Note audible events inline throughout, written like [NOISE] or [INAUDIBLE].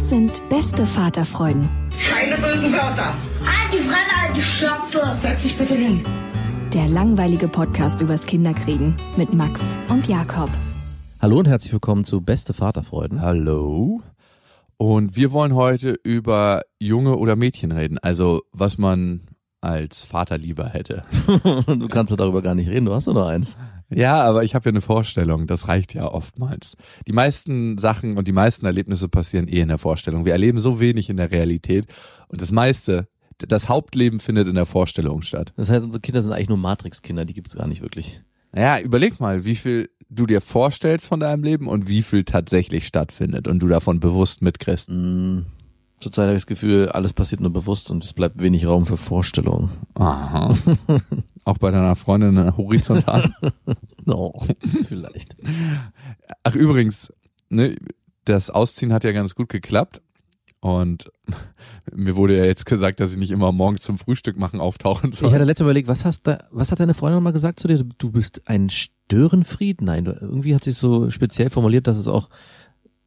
Das sind beste Vaterfreuden. Keine bösen Wörter. Alte Fremde, alte Schöpfe. Setz dich bitte hin. Der langweilige Podcast übers Kinderkriegen mit Max und Jakob. Hallo und herzlich willkommen zu Beste Vaterfreuden. Hallo. Und wir wollen heute über Junge oder Mädchen reden. Also, was man als Vater lieber hätte. [LAUGHS] du kannst ja darüber gar nicht reden, du hast nur eins. Ja, aber ich habe ja eine Vorstellung, das reicht ja oftmals. Die meisten Sachen und die meisten Erlebnisse passieren eh in der Vorstellung. Wir erleben so wenig in der Realität und das meiste, das Hauptleben findet in der Vorstellung statt. Das heißt, unsere Kinder sind eigentlich nur Matrix-Kinder, die gibt's gar nicht wirklich. Naja, überleg mal, wie viel du dir vorstellst von deinem Leben und wie viel tatsächlich stattfindet und du davon bewusst mitkriegst. Mm, zurzeit habe ich das Gefühl, alles passiert nur bewusst und es bleibt wenig Raum für Vorstellungen. Aha. [LAUGHS] Auch bei deiner Freundin horizontal? [LAUGHS] no, vielleicht. Ach übrigens, ne, das Ausziehen hat ja ganz gut geklappt. Und [LAUGHS] mir wurde ja jetzt gesagt, dass ich nicht immer morgens zum Frühstück machen auftauchen soll. Ich hatte letztes Mal überlegt, was hast da, was hat deine Freundin mal gesagt zu dir? Du bist ein Störenfried? Nein, irgendwie hat sie es so speziell formuliert, dass es auch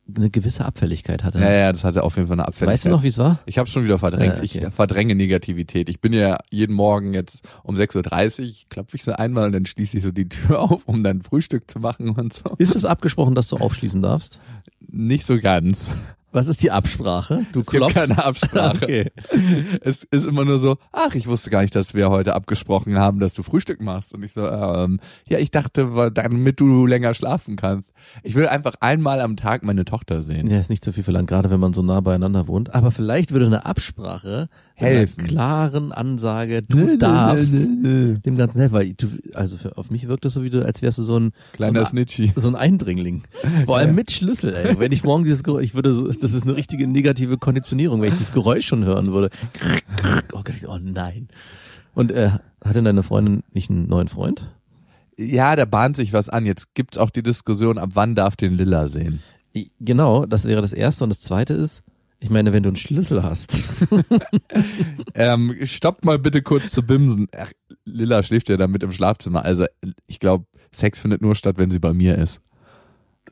eine gewisse Abfälligkeit hatte. Ja, ja, das hatte auf jeden Fall eine Abfälligkeit. Weißt du noch, wie es war? Ich habe schon wieder verdrängt. Ja, okay. Ich verdränge Negativität. Ich bin ja jeden Morgen jetzt um 6.30 Uhr, klopfe ich so einmal und dann schließe ich so die Tür [LAUGHS] auf, um dann Frühstück zu machen und so. Ist es abgesprochen, dass du aufschließen darfst? Nicht so ganz. Was ist die Absprache? Du es klopfst? Gibt keine Absprache. [LAUGHS] okay. Es ist immer nur so, ach, ich wusste gar nicht, dass wir heute abgesprochen haben, dass du Frühstück machst. Und ich so, ähm, ja, ich dachte, damit du länger schlafen kannst. Ich will einfach einmal am Tag meine Tochter sehen. Ja, ist nicht so viel verlangt, gerade wenn man so nah beieinander wohnt. Aber vielleicht würde eine Absprache helfen. Einer klaren Ansage, du nö, darfst nö, nö, dem Ganzen helfen. Weil du, also für, auf mich wirkt das so wie du, als wärst du so ein kleiner so ein, Snitchy. So ein Eindringling. Vor [LAUGHS] allem ja. mit Schlüssel, ey. Wenn ich morgen dieses ich würde so, das ist eine richtige negative Konditionierung, wenn ich das Geräusch schon hören würde. Oh, Gott, oh nein. Und äh, hat denn deine Freundin nicht einen neuen Freund? Ja, da bahnt sich was an. Jetzt gibt's auch die Diskussion, ab wann darf den Lilla sehen? Genau, das wäre das erste. Und das zweite ist, ich meine, wenn du einen Schlüssel hast. [LAUGHS] ähm, stoppt mal bitte kurz zu bimsen. Ach, Lilla schläft ja damit im Schlafzimmer. Also ich glaube, Sex findet nur statt, wenn sie bei mir ist.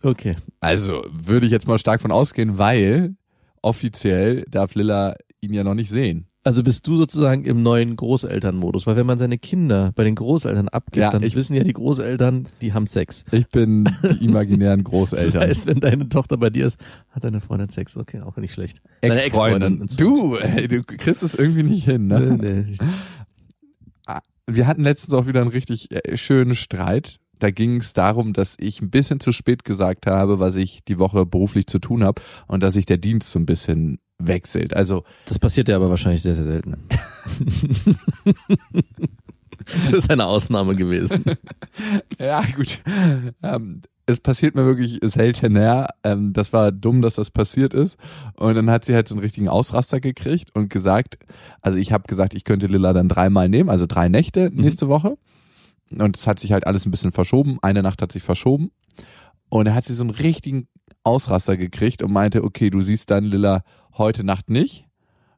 Okay. Also würde ich jetzt mal stark von ausgehen, weil offiziell darf Lilla ihn ja noch nicht sehen. Also bist du sozusagen im neuen Großelternmodus, weil wenn man seine Kinder bei den Großeltern abgibt, ja, dann ich, wissen ja die Großeltern, die haben Sex. Ich bin die imaginären [LAUGHS] Großeltern. das heißt, wenn deine Tochter bei dir ist, hat deine Freundin Sex. Okay, auch nicht schlecht. Ex-Freundin. Ex du, ey, du kriegst es irgendwie nicht hin, ne? Nee, nee. Ah, wir hatten letztens auch wieder einen richtig äh, schönen Streit da ging es darum, dass ich ein bisschen zu spät gesagt habe, was ich die Woche beruflich zu tun habe und dass sich der Dienst so ein bisschen wechselt. Also das passiert ja aber wahrscheinlich sehr, sehr selten. [LAUGHS] das ist eine Ausnahme gewesen. [LAUGHS] ja, gut. Ähm, es passiert mir wirklich seltener. Ähm, das war dumm, dass das passiert ist. Und dann hat sie halt so einen richtigen Ausraster gekriegt und gesagt, also ich habe gesagt, ich könnte Lilla dann dreimal nehmen, also drei Nächte mhm. nächste mhm. Woche. Und es hat sich halt alles ein bisschen verschoben. Eine Nacht hat sich verschoben. Und er hat sie so einen richtigen Ausraster gekriegt und meinte, okay, du siehst dann Lilla heute Nacht nicht.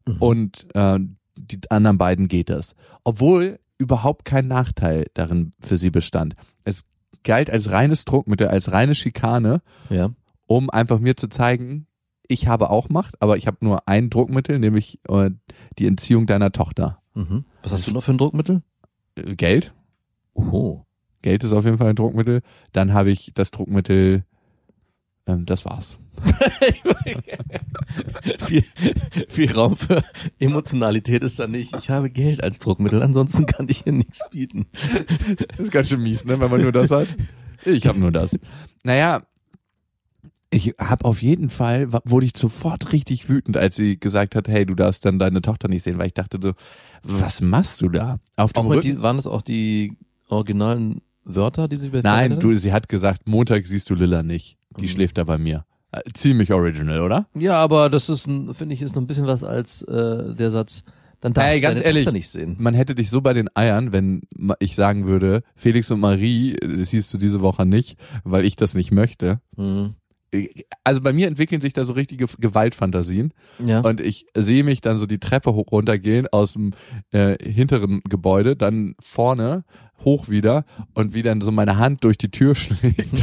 Mhm. Und äh, die anderen beiden geht das. Obwohl überhaupt kein Nachteil darin für sie bestand. Es galt als reines Druckmittel, als reine Schikane, ja. um einfach mir zu zeigen, ich habe auch Macht, aber ich habe nur ein Druckmittel, nämlich äh, die Entziehung deiner Tochter. Mhm. Was hast du noch für ein Druckmittel? Geld. Oh. Geld ist auf jeden Fall ein Druckmittel. Dann habe ich das Druckmittel, ähm, das war's. [LAUGHS] viel, viel Raum für Emotionalität ist da nicht. Ich habe Geld als Druckmittel, ansonsten kann ich hier nichts bieten. Das ist ganz schön mies, ne, wenn man nur das hat. Ich habe nur das. Naja, ich habe auf jeden Fall, wurde ich sofort richtig wütend, als sie gesagt hat, hey, du darfst dann deine Tochter nicht sehen, weil ich dachte so, was machst du da? Auf dem Auch Rücken? die, waren das auch die originalen Wörter, die sie Nein, du, sie hat gesagt, Montag siehst du Lilla nicht. Die Mhm. schläft da bei mir. Äh, Ziemlich original, oder? Ja, aber das ist, finde ich, ist noch ein bisschen was als äh, der Satz, dann darfst Ey, du ganz ehrlich, Tochter nicht sehen. Man hätte dich so bei den Eiern, wenn ich sagen würde, Felix und Marie, das siehst du diese Woche nicht, weil ich das nicht möchte. Mhm. Also bei mir entwickeln sich da so richtige Gewaltfantasien. Ja. Und ich sehe mich dann so die Treppe hoch runtergehen aus dem äh, hinteren Gebäude, dann vorne hoch wieder und wie dann so meine Hand durch die Tür [LAUGHS] schlägt.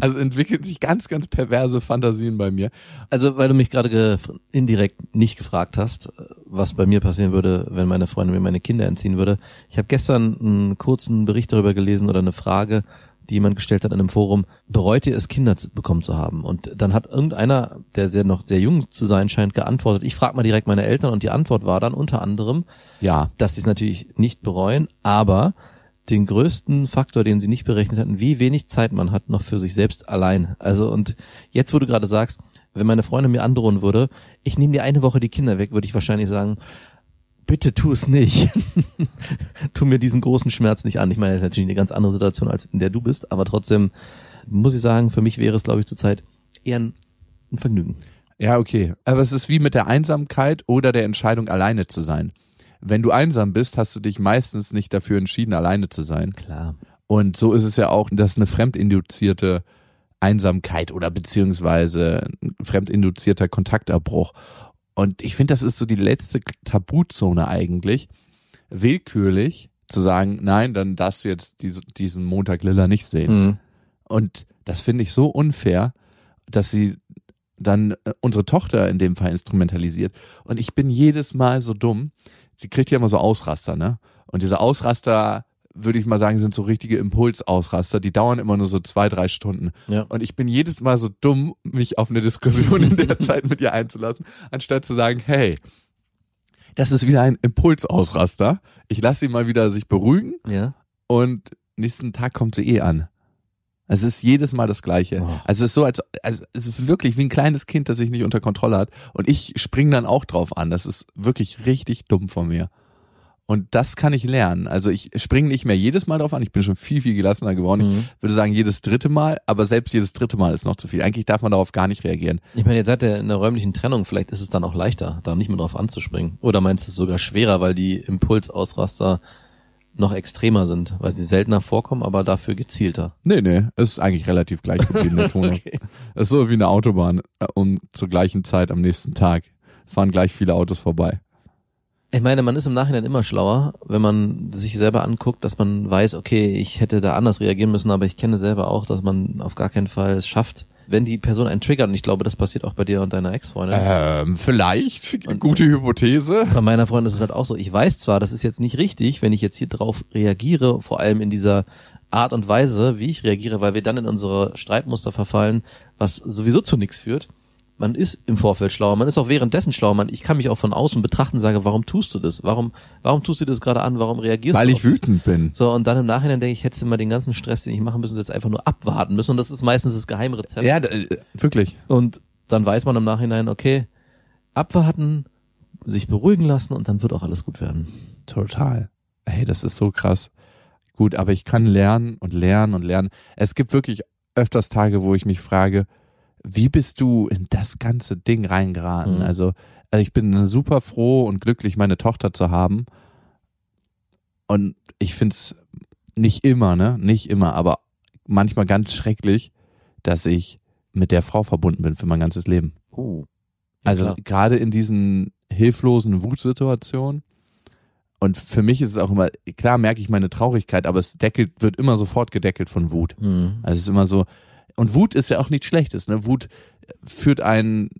also entwickeln sich ganz, ganz perverse Fantasien bei mir. Also, weil du mich gerade indirekt nicht gefragt hast, was bei mir passieren würde, wenn meine Freundin mir meine Kinder entziehen würde. Ich habe gestern einen kurzen Bericht darüber gelesen oder eine Frage, die jemand gestellt hat in einem Forum, bereut ihr es, Kinder bekommen zu haben? Und dann hat irgendeiner, der sehr noch sehr jung zu sein scheint, geantwortet, ich frage mal direkt meine Eltern und die Antwort war dann unter anderem, Ja, dass sie es natürlich nicht bereuen, aber den größten Faktor, den sie nicht berechnet hatten, wie wenig Zeit man hat noch für sich selbst allein. Also und jetzt, wo du gerade sagst, wenn meine Freundin mir androhen würde, ich nehme dir eine Woche die Kinder weg, würde ich wahrscheinlich sagen, bitte tu es nicht. [LAUGHS] tu mir diesen großen Schmerz nicht an. Ich meine, das ist natürlich eine ganz andere Situation, als in der du bist, aber trotzdem muss ich sagen, für mich wäre es, glaube ich, zurzeit eher ein, Vergnügen. ja, okay. Aber es ist wie mit der Einsamkeit oder der Entscheidung, alleine zu sein. Wenn du einsam bist, hast du dich meistens nicht dafür entschieden, alleine zu sein. Klar. Und so ist es ja auch, dass eine fremdinduzierte Einsamkeit oder beziehungsweise ein fremdinduzierter Kontaktabbruch. Und ich finde, das ist so die letzte Tabuzone eigentlich, willkürlich zu sagen, nein, dann darfst du jetzt diese, diesen Montag Lilla nicht sehen. Mhm. Und das finde ich so unfair, dass sie dann äh, unsere Tochter in dem Fall instrumentalisiert. Und ich bin jedes Mal so dumm. Sie kriegt ja immer so Ausraster, ne? Und diese Ausraster, würde ich mal sagen, sind so richtige Impulsausraster. Die dauern immer nur so zwei, drei Stunden. Ja. Und ich bin jedes Mal so dumm, mich auf eine Diskussion in der [LAUGHS] Zeit mit ihr einzulassen, anstatt zu sagen, hey, das ist wieder ein Impulsausraster. Ich lasse sie mal wieder sich beruhigen Ja. und nächsten Tag kommt sie eh an. Es ist jedes Mal das Gleiche. Oh. Also es ist so, als also es ist wirklich wie ein kleines Kind, das sich nicht unter Kontrolle hat. Und ich spring dann auch drauf an. Das ist wirklich richtig dumm von mir. Und das kann ich lernen. Also ich springe nicht mehr jedes Mal drauf an. Ich bin schon viel, viel gelassener geworden. Mhm. Ich würde sagen, jedes dritte Mal, aber selbst jedes dritte Mal ist noch zu viel. Eigentlich darf man darauf gar nicht reagieren. Ich meine, jetzt seid ihr in der räumlichen Trennung, vielleicht ist es dann auch leichter, da nicht mehr drauf anzuspringen. Oder meinst du es sogar schwerer, weil die Impulsausraster noch extremer sind, weil sie seltener vorkommen, aber dafür gezielter. Nee, nee, es ist eigentlich relativ gleich geblieben, der [LAUGHS] Ton. Okay. Es ist so wie eine Autobahn äh, und zur gleichen Zeit am nächsten Tag fahren gleich viele Autos vorbei. Ich meine, man ist im Nachhinein immer schlauer, wenn man sich selber anguckt, dass man weiß, okay, ich hätte da anders reagieren müssen, aber ich kenne selber auch, dass man auf gar keinen Fall es schafft, wenn die Person einen triggert, und ich glaube, das passiert auch bei dir und deiner Ex-Freundin. Ähm, vielleicht. Gute Hypothese. Bei meiner Freundin ist es halt auch so. Ich weiß zwar, das ist jetzt nicht richtig, wenn ich jetzt hier drauf reagiere, vor allem in dieser Art und Weise, wie ich reagiere, weil wir dann in unsere Streitmuster verfallen, was sowieso zu nichts führt. Man ist im Vorfeld schlauer, man ist auch währenddessen schlauer. Man, ich kann mich auch von außen betrachten und sage, warum tust du das? Warum, warum tust du das gerade an? Warum reagierst Weil du? ich auf das? wütend bin. So, und dann im Nachhinein denke ich, hättest du mal den ganzen Stress, den ich machen müssen, jetzt einfach nur abwarten müssen. Und das ist meistens das Geheimrezept. Ja, äh, wirklich. Und dann weiß man im Nachhinein, okay, abwarten, sich beruhigen lassen und dann wird auch alles gut werden. Total. Hey, das ist so krass. Gut, aber ich kann lernen und lernen und lernen. Es gibt wirklich öfters Tage, wo ich mich frage, wie bist du in das ganze Ding reingeraten? Mhm. Also, also ich bin super froh und glücklich, meine Tochter zu haben. Und ich find's nicht immer, ne? Nicht immer, aber manchmal ganz schrecklich, dass ich mit der Frau verbunden bin für mein ganzes Leben. Oh. Also klar. gerade in diesen hilflosen Wutsituationen. Und für mich ist es auch immer, klar merke ich meine Traurigkeit, aber es deckelt, wird immer sofort gedeckelt von Wut. Mhm. Also es ist immer so, und Wut ist ja auch nichts Schlechtes, ne? Wut führt einen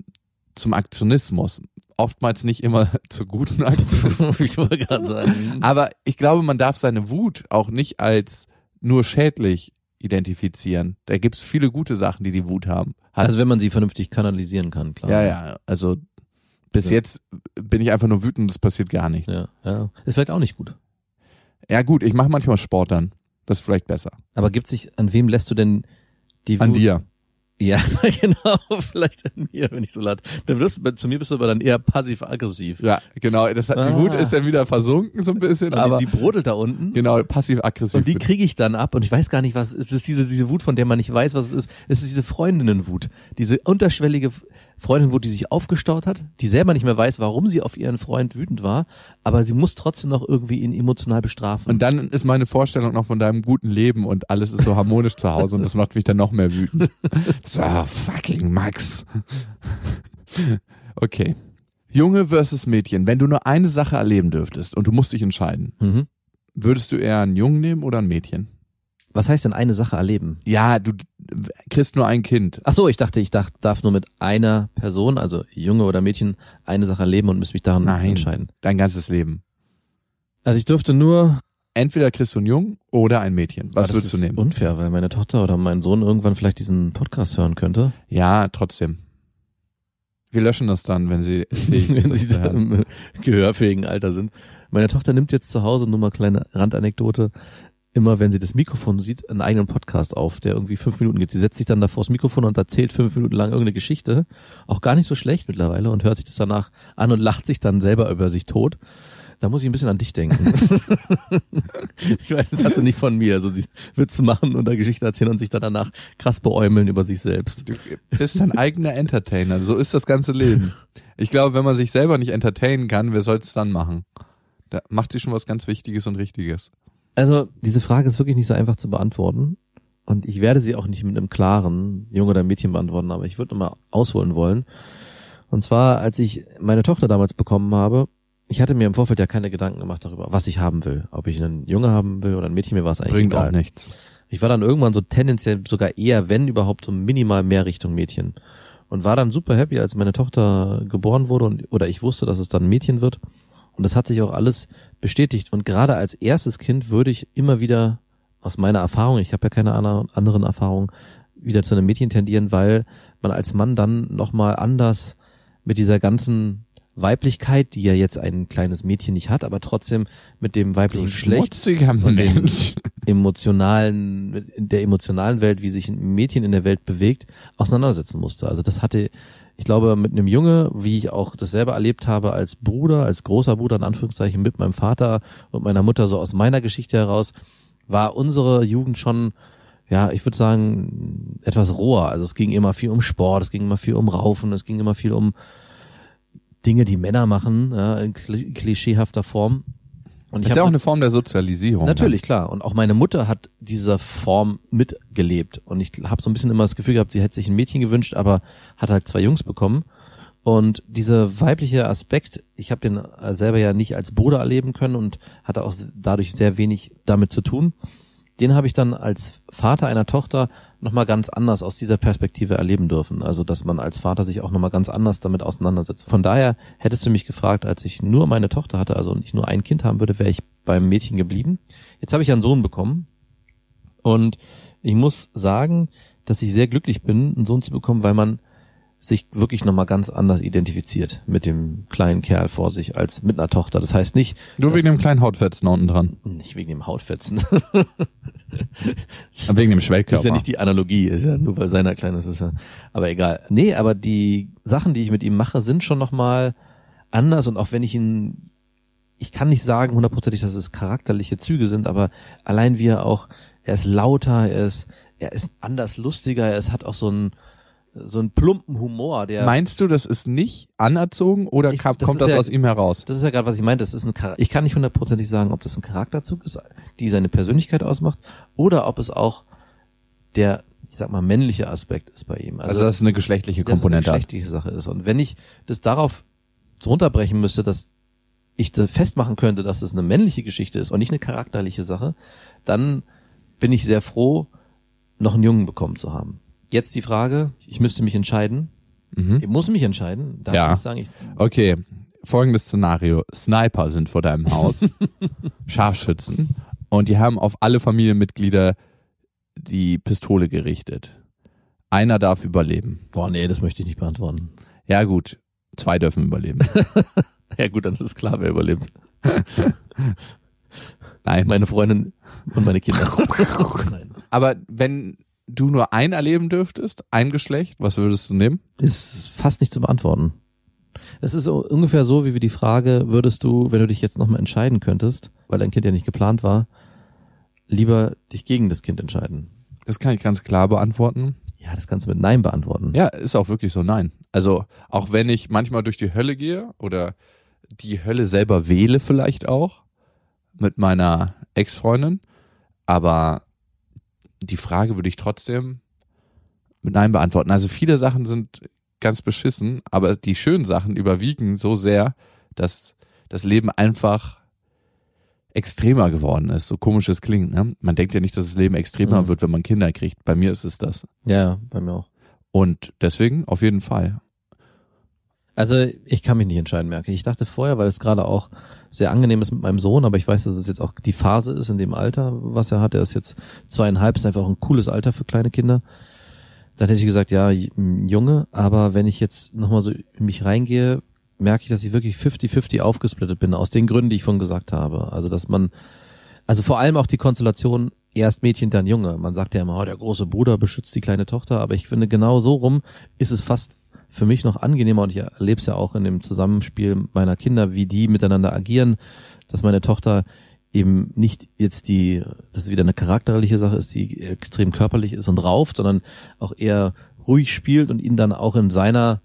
zum Aktionismus. Oftmals nicht immer [LAUGHS] zu guten Aktionen. [LAUGHS] ich wollte gerade sagen. Aber ich glaube, man darf seine Wut auch nicht als nur schädlich identifizieren. Da gibt's viele gute Sachen, die die Wut haben. Hat. Also wenn man sie vernünftig kanalisieren kann, klar. ja, ja, also bis Ja. jetzt bin ich einfach nur wütend es passiert gar nichts. Ja, Ja, ja. Ist vielleicht auch nicht gut. gut, ich mache manchmal Sport dann. Das ist vielleicht besser. Aber gibt sich, an wem lässt du denn die An Wut- dir. Ja, [LAUGHS] genau, vielleicht an mir, wenn ich so laut. Dann wirst du, zu mir bist du aber dann eher passiv-aggressiv. Ja, genau. Das hat, Die Ah. Wut ist dann wieder versunken so ein bisschen, Und aber die, die brodelt da unten. genau, passiv-aggressiv. Und die kriege ich dann ab und ich weiß gar nicht, was es ist. Diese, diese Wut, von der man nicht weiß, was es ist. Es ist diese Freundinnenwut. Diese unterschwellige Freundinwut, die sich aufgestaut hat, die selber nicht mehr weiß, warum sie auf ihren Freund wütend war, aber sie muss trotzdem noch irgendwie ihn emotional bestrafen. Und dann ist meine Vorstellung noch von deinem guten Leben und alles ist so harmonisch zu Hause und das macht mich dann noch mehr wütend. [LAUGHS] So, fucking Max. Okay. Junge versus Mädchen. Wenn du nur eine Sache erleben dürftest und du musst dich entscheiden, mhm. würdest du eher einen Jungen nehmen oder ein Mädchen? Was heißt denn eine Sache erleben? Ja, du kriegst nur ein Kind. Ach so, ich dachte, ich dachte, darf nur mit einer Person, also Junge oder Mädchen, eine Sache erleben und muss mich daran Nein. entscheiden. Dein ganzes Leben. Also ich dürfte nur. Entweder kriegst du einen Jungen oder ein Mädchen. Was das würdest du ist nehmen? Unfair, weil meine Tochter oder mein Sohn irgendwann vielleicht diesen Podcast hören könnte. Ja, trotzdem. Wir löschen das dann, wenn sie [LAUGHS] fähig sind. wenn das sie hören. im gehörfähigen Alter sind. Meine Tochter nimmt jetzt zu Hause, nur mal kleine Randanekdote, immer wenn sie das Mikrofon sieht, einen eigenen Podcast auf, der irgendwie fünf Minuten geht. Sie setzt sich dann davor das Mikrofon und erzählt fünf Minuten lang irgendeine Geschichte, auch gar nicht so schlecht mittlerweile und hört sich das danach an und lacht sich dann selber über sich tot. Da muss ich ein bisschen an dich denken. [LAUGHS] ich weiß, das hat sie nicht von mir. Also sie Witze machen und da Geschichten erzählen und sich dann danach krass beäumeln über sich selbst. Du bist dein eigener Entertainer. So ist das ganze Leben. Ich glaube, wenn man sich selber nicht entertainen kann, wer soll es dann machen? Da macht sie schon was ganz Wichtiges und Richtiges. Also diese Frage ist wirklich nicht so einfach zu beantworten. Und ich werde sie auch nicht mit einem klaren Junge oder Mädchen beantworten, aber ich würde mal ausholen wollen. Und zwar, als ich meine Tochter damals bekommen habe, ich hatte mir im Vorfeld ja keine Gedanken gemacht darüber, was ich haben will. Ob ich einen Junge haben will oder ein Mädchen, mir war es eigentlich Bringt egal. auch nichts. Ich war dann irgendwann so tendenziell sogar eher, wenn überhaupt, so minimal mehr Richtung Mädchen. Und war dann super happy, als meine Tochter geboren wurde und, oder ich wusste, dass es dann ein Mädchen wird. Und das hat sich auch alles bestätigt. Und gerade als erstes Kind würde ich immer wieder aus meiner Erfahrung, ich habe ja keine anderen Erfahrungen, wieder zu einem Mädchen tendieren, weil man als Mann dann nochmal anders mit dieser ganzen Weiblichkeit, die ja jetzt ein kleines Mädchen nicht hat, aber trotzdem mit dem weiblichen Geschlecht und dem emotionalen, in der emotionalen Welt, wie sich ein Mädchen in der Welt bewegt, auseinandersetzen musste. Also das hatte, ich glaube, mit einem Junge, wie ich auch das selber erlebt habe als Bruder, als großer Bruder in Anführungszeichen mit meinem Vater und meiner Mutter so aus meiner Geschichte heraus, war unsere Jugend schon ja, ich würde sagen, etwas roher. Also es ging immer viel um Sport, es ging immer viel um Raufen, es ging immer viel um Dinge, die Männer machen, ja, in kli- klischeehafter Form. Und Das ist ja auch eine Form der Sozialisierung. Natürlich, klar. Und auch meine Mutter hat dieser Form mitgelebt. Und ich habe so ein bisschen immer das Gefühl gehabt, sie hätte sich ein Mädchen gewünscht, aber hat halt zwei Jungs bekommen. Und dieser weibliche Aspekt, ich habe den äh, selber ja nicht als Bruder erleben können und hatte auch dadurch sehr wenig damit zu tun. Den habe ich dann als Vater einer Tochter nochmal ganz anders aus dieser Perspektive erleben dürfen. Also, dass man als Vater sich auch nochmal ganz anders damit auseinandersetzt. Von daher hättest du mich gefragt, als ich nur meine Tochter hatte, also nicht nur ein Kind haben würde, wäre ich beim Mädchen geblieben. Jetzt habe ich einen Sohn bekommen. Und ich muss sagen, dass ich sehr glücklich bin, einen Sohn zu bekommen, weil man sich wirklich nochmal ganz anders identifiziert mit dem kleinen Kerl vor sich als mit einer Tochter. Das heißt nicht, Nur wegen dem kleinen Hautfetzen unten dran. nicht wegen dem Hautfetzen. [LAUGHS] Wegen dem Ist Schwellkörper. ja nicht die Analogie, ist ja nur weil seiner klein ist, ist ja, aber egal. Nee, aber die Sachen, die ich mit ihm mache, sind schon nochmal anders und auch wenn ich ihn, ich kann nicht sagen hundertprozentig, dass es charakterliche Züge sind, aber allein wie er auch, er ist lauter, er ist, er ist anders lustiger, er ist, hat auch so einen, so einen plumpen Humor, der Meinst du, das ist nicht anerzogen oder Ich- das kommt das ja- aus ihm heraus? Das ist ja gerade, was ich meinte. Das ist ein Char ich kann nicht hundertprozentig sagen, ob das ein Charakterzug ist, die seine Persönlichkeit ausmacht, oder ob es auch der, ich sag mal, männliche Aspekt ist bei ihm. Also, das ist eine geschlechtliche dass es eine Komponente. hat. geschlechtliche Sache ist. Und wenn ich das darauf runterbrechen müsste, dass ich das festmachen könnte, dass es eine männliche Geschichte ist und nicht eine charakterliche Sache, dann bin ich sehr froh, noch einen Jungen bekommen zu haben. Jetzt die Frage, ich müsste mich entscheiden. Mhm. Ich muss mich entscheiden. Da Ja. ich sagen, ich, Okay, folgendes Szenario. Sniper sind vor deinem Haus, [LAUGHS] Scharfschützen Und die haben auf alle Familienmitglieder die Pistole gerichtet. Einer darf überleben. Boah, nee, das möchte ich nicht beantworten. Ja gut, zwei dürfen überleben. [LAUGHS] Ja gut, dann ist es klar, wer überlebt. Nein, Meine Freundin und meine Kinder. [LAUGHS] Aber wenn du nur ein erleben dürftest, ein Geschlecht, was würdest du nehmen? Ist fast nicht zu beantworten. Es ist ungefähr so, wie wir die Frage, würdest du, wenn du dich jetzt nochmal entscheiden könntest, weil dein Kind ja nicht geplant war, lieber dich gegen das Kind entscheiden? Das kann ich ganz klar beantworten. Ja, das kannst du mit Nein beantworten. Ja, ist auch wirklich so nein. Also auch wenn ich manchmal durch die Hölle gehe oder die Hölle selber wähle vielleicht auch mit meiner Ex-Freundin, aber die Frage würde ich trotzdem mit nein beantworten. Also viele Sachen sind ganz beschissen, aber die schönen Sachen überwiegen so sehr, dass das Leben einfach extremer geworden ist. So komisch es klingt. Ne? Man denkt ja nicht, dass das Leben extremer Mhm. wird, wenn man Kinder kriegt. Bei mir ist es das. Ja, bei mir auch. Und deswegen auf jeden Fall. Also ich kann mich nicht entscheiden, merke ich. Ich dachte vorher, weil es gerade auch sehr angenehm ist mit meinem Sohn, aber ich weiß, dass es jetzt auch die Phase ist in dem Alter, was er hat. Er ist jetzt zweieinhalb, ist einfach auch ein cooles Alter für kleine Kinder. Dann hätte ich gesagt, ja, Junge, aber wenn ich jetzt nochmal so in mich reingehe, merke ich, dass ich wirklich 50-50 aufgesplittet bin, aus den Gründen, die ich vorhin gesagt habe. Also, dass man, also vor allem auch die Konstellation, erst Mädchen, dann Junge. Man sagt ja immer, oh, der große Bruder beschützt die kleine Tochter, aber ich finde, genau so rum ist es fast für mich noch angenehmer und ich erlebe es ja auch in dem Zusammenspiel meiner Kinder, wie die miteinander agieren, dass meine Tochter eben nicht jetzt die, das ist wieder eine charakterliche Sache ist, die extrem körperlich ist und rauft, sondern auch eher ruhig spielt und ihn dann auch in seiner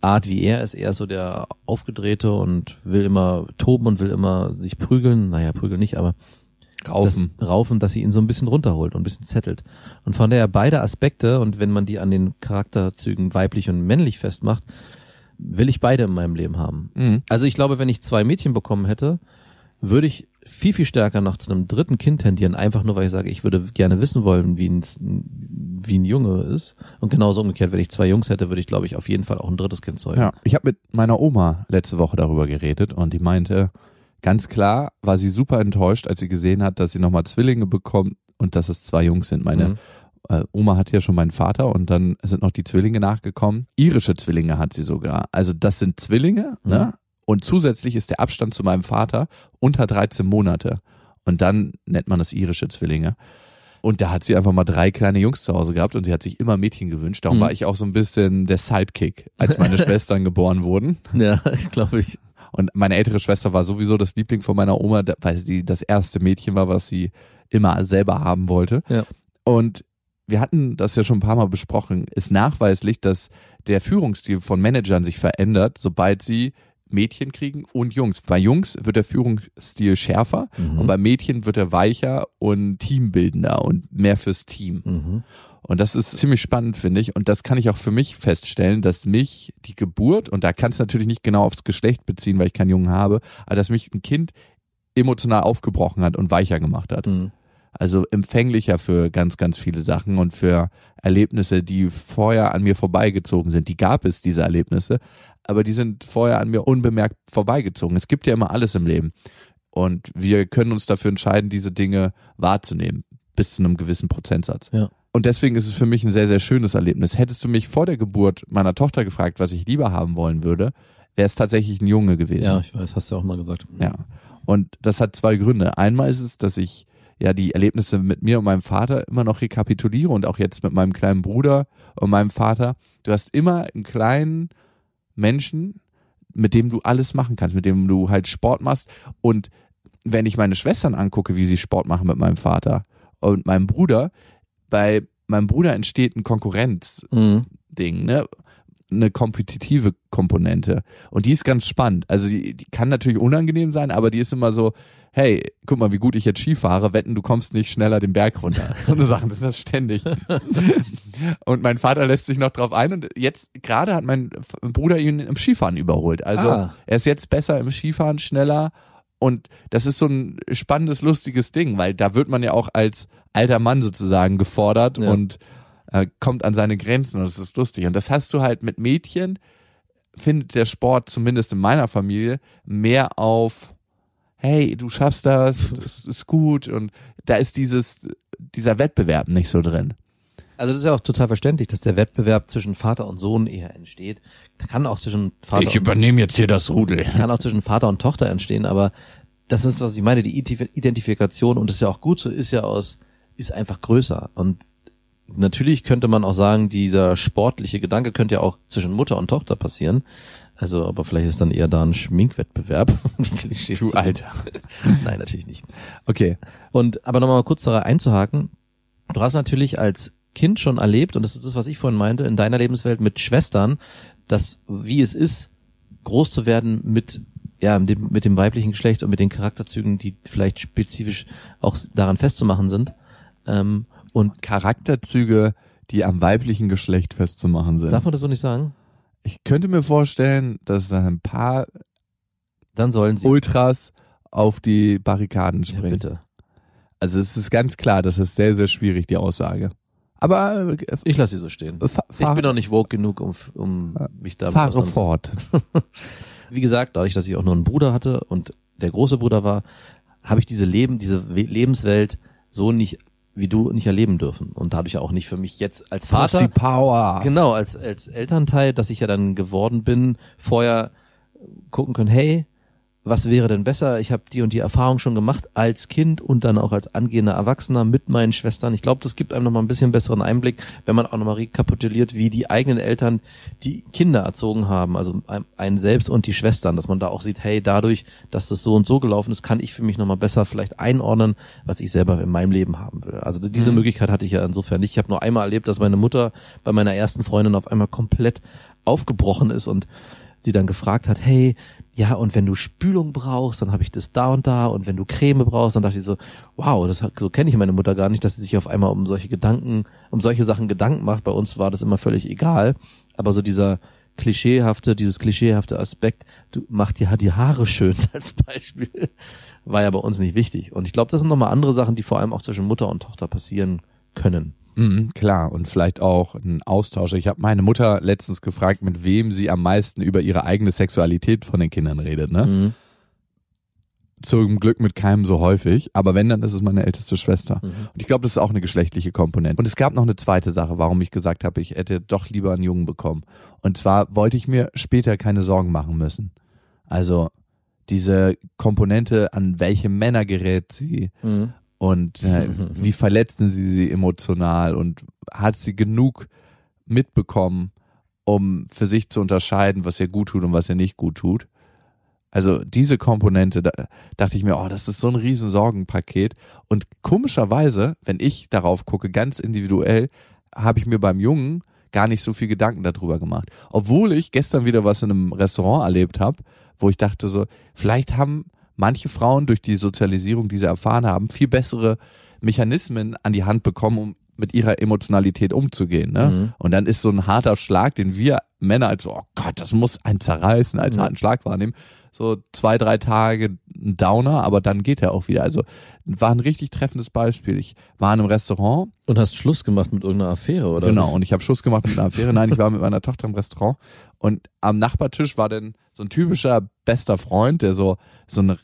Art, wie er ist, eher so der aufgedrehte und will immer toben und will immer sich prügeln. Naja, prügeln nicht, aber Raufen. das Raufen, dass sie ihn so ein bisschen runterholt und ein bisschen zettelt. Und von daher beide Aspekte, und wenn man die an den Charakterzügen weiblich und männlich festmacht, will ich beide in meinem Leben haben. Mhm. Also ich glaube, wenn ich zwei Mädchen bekommen hätte, würde ich viel, viel stärker noch zu einem dritten Kind tendieren, einfach nur, weil ich sage, ich würde gerne wissen wollen, wie ein, wie ein Junge ist. Und genauso umgekehrt, wenn ich zwei Jungs hätte, würde ich, glaube ich, auf jeden Fall auch ein drittes Kind zeugen. Ja, ich habe mit meiner Oma letzte Woche darüber geredet und die meinte, ganz klar war sie super enttäuscht, als sie gesehen hat, dass sie nochmal Zwillinge bekommt und dass es zwei Jungs sind. Meine Mhm. äh, Oma hat ja schon meinen Vater und dann sind noch die Zwillinge nachgekommen. Irische Zwillinge hat sie sogar. Also das sind Zwillinge, ne? Und zusätzlich ist der Abstand zu meinem Vater unter 13 Monate. Und dann nennt man das irische Zwillinge. Und da hat sie einfach mal drei kleine Jungs zu Hause gehabt und sie hat sich immer Mädchen gewünscht. Darum Mhm. war ich auch so ein bisschen der Sidekick, als meine [LAUGHS] Schwestern geboren wurden. Ja, [LAUGHS] glaube ich. Und meine ältere Schwester war sowieso das Liebling von meiner Oma, weil sie das erste Mädchen war, was sie immer selber haben wollte. Ja. Und wir hatten das ja schon ein paar Mal besprochen, ist nachweislich, dass der Führungsstil von Managern sich verändert, sobald sie Mädchen kriegen und Jungs. Bei Jungs wird der Führungsstil schärfer Mhm. und bei Mädchen wird er weicher und teambildender und mehr fürs Team. Mhm. Und das ist ziemlich spannend, finde ich. Und das kann ich auch für mich feststellen, dass mich die Geburt, und da kann es natürlich nicht genau aufs Geschlecht beziehen, weil ich keinen Jungen habe, aber dass mich ein Kind emotional aufgebrochen hat und weicher gemacht hat. Mhm. Also empfänglicher für ganz, ganz viele Sachen und für Erlebnisse, die vorher an mir vorbeigezogen sind. Die gab es, diese Erlebnisse, aber die sind vorher an mir unbemerkt vorbeigezogen. Es gibt ja immer alles im Leben. Und wir können uns dafür entscheiden, diese Dinge wahrzunehmen, bis zu einem gewissen Prozentsatz. Ja. Und deswegen ist es für mich ein sehr, sehr schönes Erlebnis. Hättest du mich vor der Geburt meiner Tochter gefragt, was ich lieber haben wollen würde, wäre es tatsächlich ein Junge gewesen. Ja, ich weiß, hast du auch mal gesagt. Ja. Und das hat zwei Gründe. Einmal ist es, dass ich ja die Erlebnisse mit mir und meinem Vater immer noch rekapituliere und auch jetzt mit meinem kleinen Bruder und meinem Vater. Du hast immer einen kleinen Menschen, mit dem du alles machen kannst, mit dem du halt Sport machst. Und wenn ich meine Schwestern angucke, wie sie Sport machen mit meinem Vater und meinem Bruder, bei meinem Bruder entsteht ein Konkurrenzding, Mhm. ne? Eine kompetitive Komponente. Und die ist ganz spannend. Also die, die kann natürlich unangenehm sein, aber die ist immer so, hey, guck mal, wie gut ich jetzt Ski fahre, wetten, du kommst nicht schneller den Berg runter. [LAUGHS] So eine Sachen, das ist das ständig. [LAUGHS] und mein Vater lässt sich noch drauf ein und jetzt gerade hat mein Bruder ihn im Skifahren überholt. Also Ah. er ist jetzt besser im Skifahren, schneller und das ist so ein spannendes, lustiges Ding, weil da wird man ja auch als alter Mann sozusagen gefordert Ja. und äh, kommt an seine Grenzen und das ist lustig. Und das hast du halt mit Mädchen, findet der Sport zumindest in meiner Familie mehr auf hey, du schaffst das, das ist gut und da ist dieses, dieser Wettbewerb nicht so drin. Also das ist ja auch total verständlich, dass der Wettbewerb zwischen Vater und Sohn eher entsteht. Da kann auch zwischen Vater und übernehme jetzt hier das Rudel. kann auch zwischen Vater und Tochter entstehen, aber das ist, was ich meine, die Ident- Identifikation, und das ist ja auch gut so, ist ja aus, ist einfach größer. Und natürlich könnte man auch sagen, dieser sportliche Gedanke könnte ja auch zwischen Mutter und Tochter passieren. Also, aber vielleicht ist dann eher da ein Schminkwettbewerb. [LAUGHS] Du zu- Alter. [LAUGHS] Nein, natürlich nicht. Okay. Und aber nochmal kurz da einzuhaken. Du hast natürlich als Kind schon erlebt, und das ist das, was ich vorhin meinte, in deiner Lebenswelt mit Schwestern, dass wie es ist, groß zu werden mit ja, mit dem, mit dem weiblichen Geschlecht und mit den Charakterzügen, die vielleicht spezifisch auch daran festzumachen sind. Ähm, und Charakterzüge, die am weiblichen Geschlecht festzumachen sind. darf man das so nicht sagen? Ich könnte mir vorstellen, dass da ein paar Dann sollen sie. Ultras auf die Barrikaden ja, springen. bitte. Also es ist ganz klar, das ist sehr, sehr schwierig, die Aussage. Aber äh, Ich lasse sie so stehen. Ich bin noch nicht woke genug, um, um mich da fahre fort. [LAUGHS] wie gesagt, dadurch, dass ich auch nur einen Bruder hatte und der große Bruder war, habe ich diese Leben, diese We- Lebenswelt so nicht wie du nicht erleben dürfen und dadurch auch nicht für mich jetzt als Vater. Power. Genau, als als Elternteil, dass ich ja dann geworden bin, vorher gucken können, hey, was wäre denn besser? Ich habe die und die Erfahrung schon gemacht als Kind und dann auch als angehender Erwachsener mit meinen Schwestern. Ich glaube, das gibt einem noch mal ein bisschen besseren Einblick, wenn man auch noch mal rekapituliert, wie die eigenen Eltern die Kinder erzogen haben, also ein- einen selbst und die Schwestern, dass man da auch sieht, hey, dadurch, dass das so und so gelaufen ist, kann ich für mich noch mal besser vielleicht einordnen, was ich selber in meinem Leben haben will. Also diese Möglichkeit hatte ich ja insofern nicht. Ich habe nur einmal erlebt, dass meine Mutter bei meiner ersten Freundin auf einmal komplett aufgebrochen ist und sie dann gefragt hat, hey, ja, und wenn du Spülung brauchst, dann habe ich das da und da und wenn du Creme brauchst, dann dachte ich so, wow, das hat, so kenne ich meine Mutter gar nicht, dass sie sich auf einmal um solche Gedanken, um solche Sachen Gedanken macht. Bei uns war das immer völlig egal, aber so dieser klischeehafte, dieses klischeehafte Aspekt, du mach dir die Haare schön [LAUGHS] als Beispiel, war ja bei uns nicht wichtig. Und ich glaube, das sind nochmal andere Sachen, die vor allem auch zwischen Mutter und Tochter passieren können. Mhm, klar, und vielleicht auch ein Austausch. Ich habe meine Mutter letztens gefragt, mit wem sie am meisten über ihre eigene Sexualität von den Kindern redet. Ne? Mhm. Zum Glück mit keinem so häufig, aber wenn, dann ist es meine älteste Schwester. Mhm. Und ich glaube, das ist auch eine geschlechtliche Komponente. Und es gab noch eine zweite Sache, warum ich gesagt habe, ich hätte doch lieber einen Jungen bekommen. Und zwar wollte ich mir später keine Sorgen machen müssen. Also diese Komponente, an welche Männer gerät sie Mhm. Und äh, [LAUGHS] wie verletzen sie sie emotional und hat sie genug mitbekommen, um für sich zu unterscheiden, was ihr gut tut und was ihr nicht gut tut. Also diese Komponente, da dachte ich mir, oh, das ist so ein riesen Sorgenpaket. Und komischerweise, wenn ich darauf gucke, ganz individuell, habe ich mir beim Jungen gar nicht so viel Gedanken darüber gemacht. Obwohl ich gestern wieder was in einem Restaurant erlebt habe, wo ich dachte so, vielleicht haben manche Frauen durch die Sozialisierung, die sie erfahren haben, viel bessere Mechanismen an die Hand bekommen, um mit ihrer Emotionalität umzugehen. Ne? Mhm. Und dann ist so ein harter Schlag, den wir Männer als, so, oh Gott, das muss ein zerreißen, als harten Schlag wahrnehmen. So zwei, drei Tage ein Downer, aber dann geht er auch wieder. Also war ein richtig treffendes Beispiel. Ich war in einem Restaurant Und hast Schluss gemacht mit irgendeiner Affäre, oder? Genau, und ich habe Schluss gemacht mit einer Affäre. Nein, ich war mit meiner Tochter im Restaurant und am Nachbartisch war dann so ein typischer bester Freund, der so so eine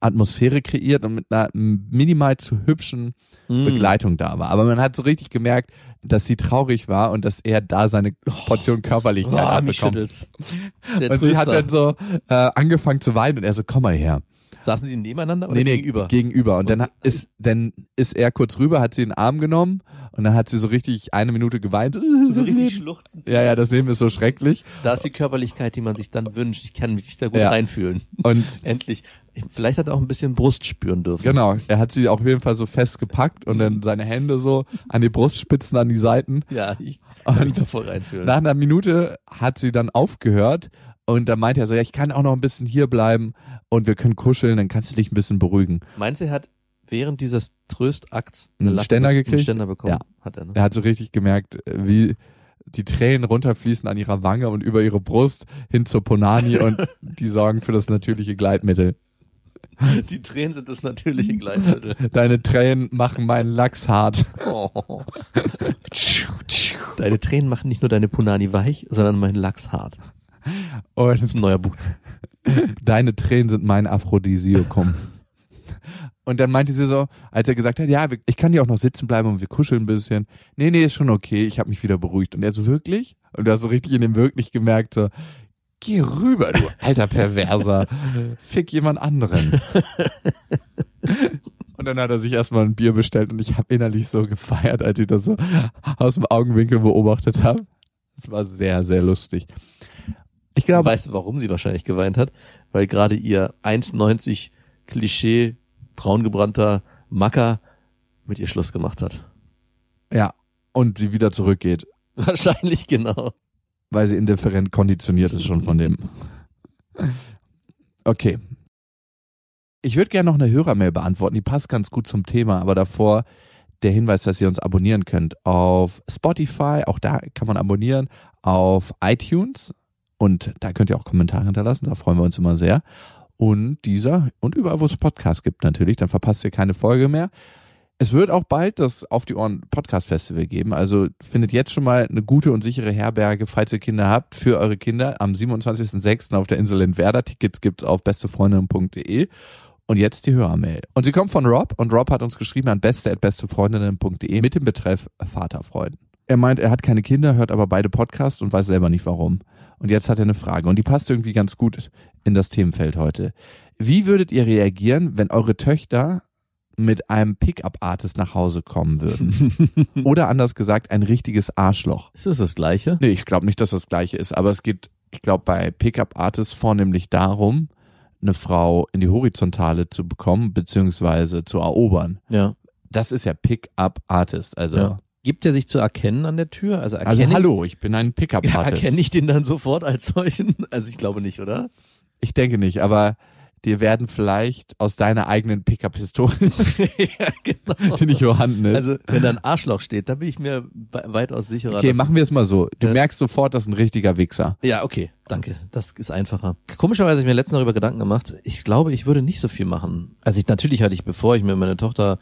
Atmosphäre kreiert und mit einer minimal zu hübschen Mm. Begleitung da war. Aber man hat so richtig gemerkt, dass sie traurig war und dass er da seine Portion Körperlichkeit Oh, hat bekommen. Und sie hat dann so äh, angefangen zu weinen und er so, komm mal her. Saßen sie nebeneinander oder Nee, nee, gegenüber? Gegenüber. Und, Und dann ist, dann ist er kurz rüber, hat sie in den Arm genommen und dann hat sie so richtig eine Minute geweint. so richtig schluchzen. Ja, ja, das Leben ist so schrecklich. Da ist die Körperlichkeit, die man sich dann wünscht. Ich kann mich da gut Ja. reinfühlen. Und [LAUGHS] Endlich. Vielleicht hat er auch ein bisschen Brust spüren dürfen. genau, er hat sie auf jeden Fall so fest gepackt und dann seine Hände so an die Brustspitzen, an die Seiten. Ja, ich kann mich Und da voll reinfühlen. nach einer Minute hat sie dann aufgehört und dann meinte er so, ja, ich kann auch noch ein bisschen hier bleiben und wir können kuscheln, dann kannst du dich ein bisschen beruhigen. Meinst du, er hat während dieses Tröstakts Einen Latte- Ständer gekriegt? Einen Ständer bekommen? Ja. Hat er, ne? Er hat so richtig gemerkt, wie die Tränen runterfließen an ihrer Wange und über ihre Brust hin zur Ponani [LAUGHS] und die sorgen für das natürliche Gleitmittel. [LAUGHS] Die Tränen sind das natürliche Gleitmittel. Deine Tränen machen meinen Lachs hart. Oh. [LAUGHS] Deine Tränen machen nicht nur deine Punani weich, sondern meinen Lachs hart. Und Das ist ein neuer Buch. Deine Tränen sind mein Aphrodisiakum. Und dann meinte sie so, als er gesagt hat, ja, ich kann hier auch noch sitzen bleiben und wir kuscheln ein bisschen. Nee, nee, ist schon okay, ich habe mich wieder beruhigt. Und er so, wirklich? Und du hast so richtig in dem wirklich gemerkt, so, geh rüber, du [LAUGHS] alter Perverser. Fick jemand anderen. [LAUGHS] Und dann hat er sich erstmal ein Bier bestellt und ich habe innerlich so gefeiert, als ich das so aus dem Augenwinkel beobachtet habe. Es war sehr, sehr lustig. Ich glaube, weißt du, warum sie wahrscheinlich geweint hat? Weil gerade ihr 1,90 Klischee braungebrannter Macker mit ihr Schluss gemacht hat. ja, und sie wieder zurückgeht, Wahrscheinlich genau. Weil sie indifferent konditioniert ist schon von dem. Okay. Ich würde gerne noch eine Hörermail beantworten, die passt ganz gut zum Thema, aber davor der Hinweis, dass ihr uns abonnieren könnt auf Spotify, auch da kann man abonnieren, auf iTunes und da könnt ihr auch Kommentare hinterlassen, da freuen wir uns immer sehr. Und dieser und überall, wo es Podcasts gibt natürlich, dann verpasst ihr keine Folge mehr. Es wird auch bald das Auf die Ohren Podcast Festival geben. Also findet jetzt schon mal eine gute und sichere Herberge, falls ihr Kinder habt, für eure Kinder am 27.06. auf der Insel Entwerder. Tickets gibt's auf bestefreundinnen.de. Und jetzt die Hörermail. Und sie kommt von Rob und Rob hat uns geschrieben an beste.bestefreundinnen.de mit dem Betreff Vaterfreuden. Er meint, er hat keine Kinder, hört aber beide Podcasts und weiß selber nicht warum. Und jetzt hat er eine Frage und die passt irgendwie ganz gut in das Themenfeld heute. Wie würdet ihr reagieren, wenn eure Töchter mit einem Pickup-Artist nach Hause kommen würden? [LAUGHS] Oder anders gesagt, ein richtiges Arschloch. Ist das das Gleiche? Nee, ich glaube nicht, dass das gleiche ist, aber es geht, ich glaube, bei Pickup-Artists vornehmlich darum, eine Frau in die Horizontale zu bekommen, beziehungsweise zu erobern. Ja. Das ist ja Pickup-Artist, also. ja. Gibt er sich zu erkennen an der Tür? Also Also erkenne hallo, ich bin ein [LAUGHS] Pickup-Artist. erkenne ich den dann sofort als solchen? Also ich glaube nicht, oder? Ich denke nicht, aber dir werden vielleicht aus deiner eigenen Pickup-Pistole, [LAUGHS] ja, genau. die nicht vorhanden ist. Also wenn da ein Arschloch steht, da bin ich mir weitaus sicherer. okay, machen wir es mal so. Du Ja. merkst sofort, das ist ein richtiger Wichser. Ja, okay, danke. Das ist einfacher. Komischerweise habe ich mir letztens darüber Gedanken gemacht. Ich glaube, ich würde nicht so viel machen. Also ich natürlich hatte ich, bevor ich mir meine Tochter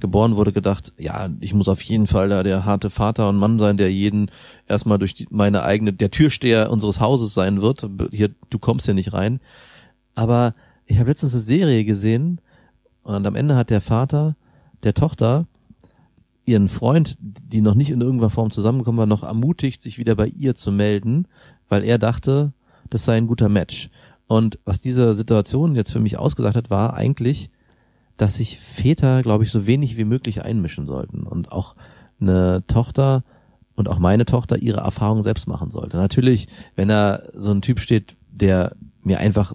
geboren wurde, gedacht, ja, ich muss auf jeden Fall da der harte Vater und Mann sein, der jeden erstmal durch die, meine eigene, der Türsteher unseres Hauses sein wird. Hier, du kommst hier nicht rein. Aber ich habe letztens eine Serie gesehen und am Ende hat der Vater der Tochter ihren Freund, die noch nicht in irgendeiner Form zusammengekommen war, noch ermutigt, sich wieder bei ihr zu melden, weil er dachte, das sei ein guter Match. Und was diese Situation jetzt für mich ausgesagt hat, war eigentlich, dass sich Väter, glaube ich, so wenig wie möglich einmischen sollten und auch eine Tochter und auch meine Tochter ihre Erfahrungen selbst machen sollte. Natürlich, wenn da so ein Typ steht, der mir einfach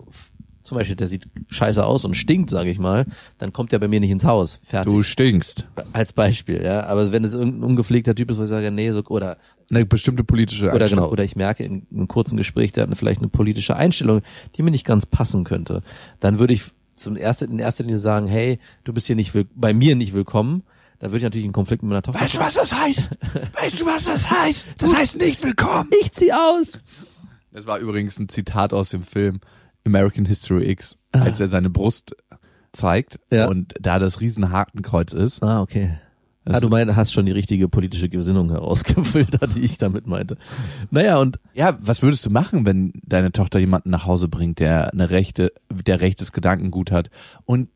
zum Beispiel, der sieht scheiße aus und stinkt, sage ich mal, dann kommt er bei mir nicht ins Haus. Fertig. Du stinkst. Als Beispiel, ja. Aber wenn es irgendein ungepflegter Typ ist, wo ich sage, nee, so, oder, Eine bestimmte politische oder Einstellung. genau, oder ich merke in einem kurzen Gespräch, der hat vielleicht eine politische Einstellung, die mir nicht ganz passen könnte, dann würde ich zum ersten, in erster Linie sagen, hey, du bist hier nicht bei mir nicht willkommen. Da würde ich natürlich einen Konflikt mit meiner Tochter. Weißt du, was das heißt? [LAUGHS] Weißt du, was das heißt? Das heißt nicht willkommen. Ich zieh aus. Das war übrigens ein Zitat aus dem Film American History X, als er seine Brust zeigt Ja. und da das Riesenhakenkreuz ist. Ah, okay. Ah, du meinst, hast schon die richtige politische Gesinnung herausgefiltert, die ich damit meinte. Naja, und Ja, was würdest du machen, wenn deine Tochter jemanden nach Hause bringt, der eine rechte, der rechtes Gedankengut hat? Und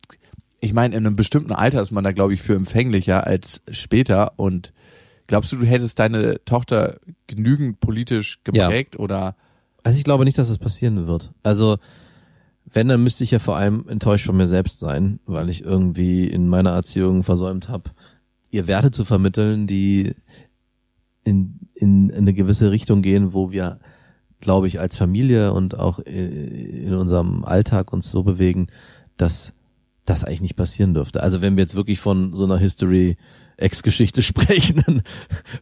ich meine, in einem bestimmten Alter ist man da, glaube ich, für empfänglicher als später. Und glaubst du, du hättest deine Tochter genügend politisch geprägt oder? Also ich glaube nicht, dass es passieren wird. Also wenn, dann müsste ich ja vor allem enttäuscht von mir selbst sein, weil ich irgendwie in meiner Erziehung versäumt habe, ihr Werte zu vermitteln, die in, in eine gewisse Richtung gehen, wo wir, glaube ich, als Familie und auch äh, in unserem Alltag uns so bewegen, dass das eigentlich nicht passieren dürfte. Also wenn wir jetzt wirklich von so einer History Ex-Geschichte [LAUGHS] sprechen,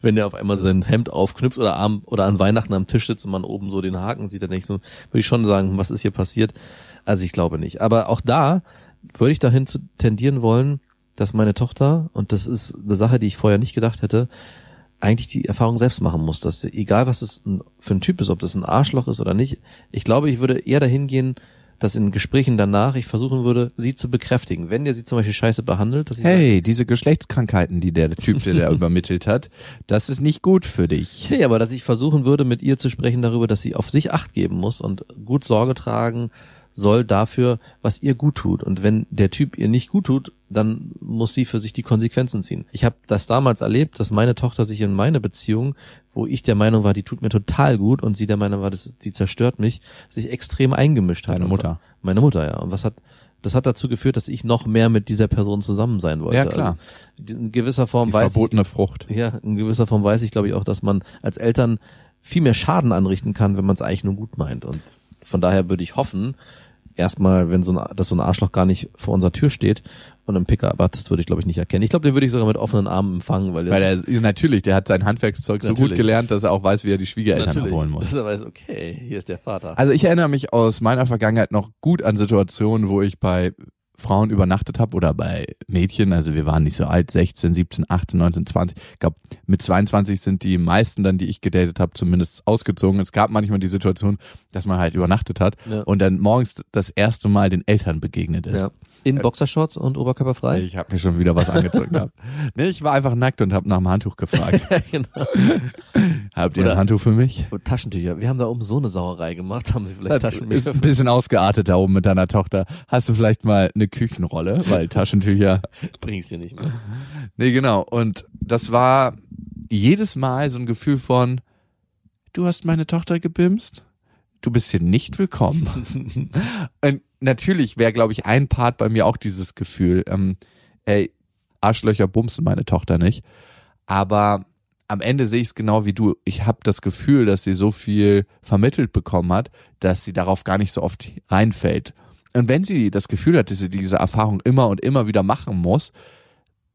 wenn er auf einmal sein Hemd aufknüpft oder am, oder an Weihnachten am Tisch sitzt und man oben so den Haken sieht, dann denke ich so, würde ich schon sagen, was ist hier passiert? Also ich glaube nicht. Aber auch da würde ich dahin zu tendieren wollen, dass meine Tochter, und das ist eine Sache, die ich vorher nicht gedacht hätte, eigentlich die Erfahrung selbst machen muss, dass egal was es für ein Typ ist, ob das ein Arschloch ist oder nicht, ich glaube, ich würde eher dahin gehen, dass in Gesprächen danach ich versuchen würde, sie zu bekräftigen. Wenn der sie zum Beispiel scheiße behandelt, dass ich sage, Hey, diese Geschlechtskrankheiten, die der Typ, der da [LAUGHS] übermittelt hat, das ist nicht gut für dich. Nee, aber dass ich versuchen würde, mit ihr zu sprechen darüber, dass sie auf sich Acht geben muss und gut Sorge tragen soll dafür, was ihr gut tut. Und wenn der Typ ihr nicht gut tut, dann muss sie für sich die Konsequenzen ziehen. Ich habe das damals erlebt, dass meine Tochter sich in meine Beziehung, wo ich der Meinung war, die tut mir total gut und sie der Meinung war, das, die zerstört mich, sich extrem eingemischt hat. Deine Und Mutter. Meine Mutter, ja. Und was hat das hat dazu geführt, dass ich noch mehr mit dieser Person zusammen sein wollte. Ja, klar. Also, in gewisser Form Die weiß ich, verbotene Frucht. ja, in gewisser Form weiß ich, glaube ich, auch, dass man als Eltern viel mehr Schaden anrichten kann, wenn man es eigentlich nur gut meint. Und von daher würde ich hoffen, erstmal, wenn so ein, dass so ein Arschloch gar nicht vor unserer Tür steht und einen Pickup hat, das würde ich, glaube ich, nicht erkennen. Ich glaube, den würde ich sogar mit offenen Armen empfangen, weil, Weil er, natürlich, der hat sein Handwerkszeug so gut Natürlich. gelernt, dass er auch weiß, wie er die Schwiegereltern natürlich, abholen muss. [LAUGHS] dass er weiß, okay, hier ist der Vater. Also ich erinnere mich aus meiner Vergangenheit noch gut an Situationen, wo ich bei Frauen übernachtet habe oder bei Mädchen, also wir waren nicht so alt, 16, 17, 18, 19, 20. Ich glaube, mit 22 sind die meisten dann, die ich gedatet habe, zumindest ausgezogen. Es gab manchmal die Situation, dass man halt übernachtet hat Ja. und dann morgens das erste Mal den Eltern begegnet ist. ja. In Boxershorts und oberkörperfrei? Ich habe mir schon wieder was angezogen gehabt. [LAUGHS] Nee, ich war einfach nackt und habe nach dem Handtuch gefragt. [LAUGHS] genau. Habt ihr Oder- ein Handtuch für mich? Und Taschentücher. Wir haben da oben so eine Sauerei gemacht. Haben sie vielleicht Taschentücher? ist ein bisschen ausgeartet da oben mit deiner Tochter. Hast du vielleicht mal eine Küchenrolle? Weil Taschentücher. [LAUGHS] Bring's hier nicht mehr. Nee, genau. Und das war jedes Mal so ein Gefühl von, du hast meine Tochter gebimst? Du bist hier nicht willkommen. Und natürlich wäre, glaube ich, ein Part bei mir auch dieses Gefühl, ähm, ey, Arschlöcher bumsen meine Tochter nicht. Aber am Ende sehe ich es genau wie du. Ich habe das Gefühl, dass sie so viel vermittelt bekommen hat, dass sie darauf gar nicht so oft reinfällt. Und wenn sie das Gefühl hat, dass sie diese Erfahrung immer und immer wieder machen muss,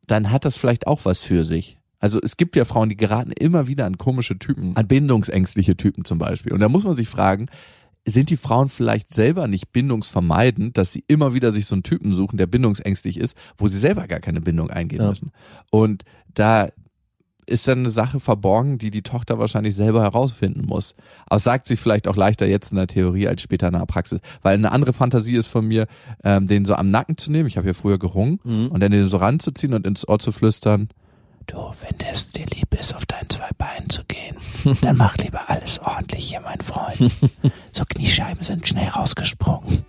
dann hat das vielleicht auch was für sich. Also es gibt ja Frauen, die geraten immer wieder an komische Typen, an bindungsängstliche Typen zum Beispiel. Und da muss man sich fragen, sind die Frauen vielleicht selber nicht bindungsvermeidend, dass sie immer wieder sich so einen Typen suchen, der bindungsängstlich ist, wo sie selber gar keine Bindung eingehen Ja. müssen. Und da ist dann eine Sache verborgen, die die Tochter wahrscheinlich selber herausfinden muss. Aber es sagt sich vielleicht auch leichter jetzt in der Theorie als später in der Praxis. Weil eine andere Fantasie ist von mir, ähm, den so am Nacken zu nehmen, ich habe ja früher gerungen, Mhm. und dann den so ranzuziehen und ins Ohr zu flüstern, du, wenn es dir lieb ist, auf deinen Beinen zu gehen, dann mach lieber alles ordentlich hier, mein Freund. [LAUGHS] So Kniescheiben sind schnell rausgesprungen.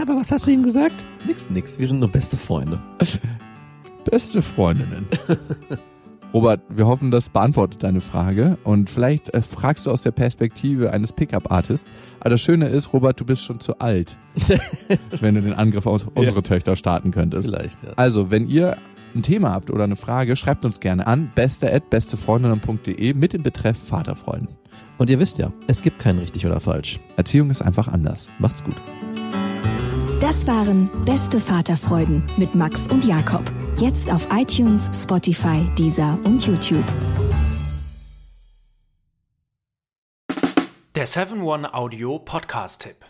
Aber was hast du ihm gesagt? Nix, nix. Wir sind nur beste Freunde. [LAUGHS] Beste Freundinnen. [LAUGHS] Robert, wir hoffen, das beantwortet deine Frage. Und vielleicht äh, fragst du aus der Perspektive eines Pickup-Artists. Aber das Schöne ist, Robert, du bist schon zu alt, wenn du den Angriff auf unsere Töchter starten könntest. Vielleicht, ja. Also, wenn ihr ein Thema habt oder eine Frage, schreibt uns gerne an beste@bestefreundinnen.de mit dem Betreff Vaterfreunden. Und ihr wisst ja, es gibt kein richtig oder falsch. Erziehung ist einfach anders. Macht's gut. Das waren Beste Vaterfreuden mit Max und Jakob. Jetzt auf iTunes, Spotify, Deezer und YouTube. Der 7-One-Audio-Podcast-Tipp.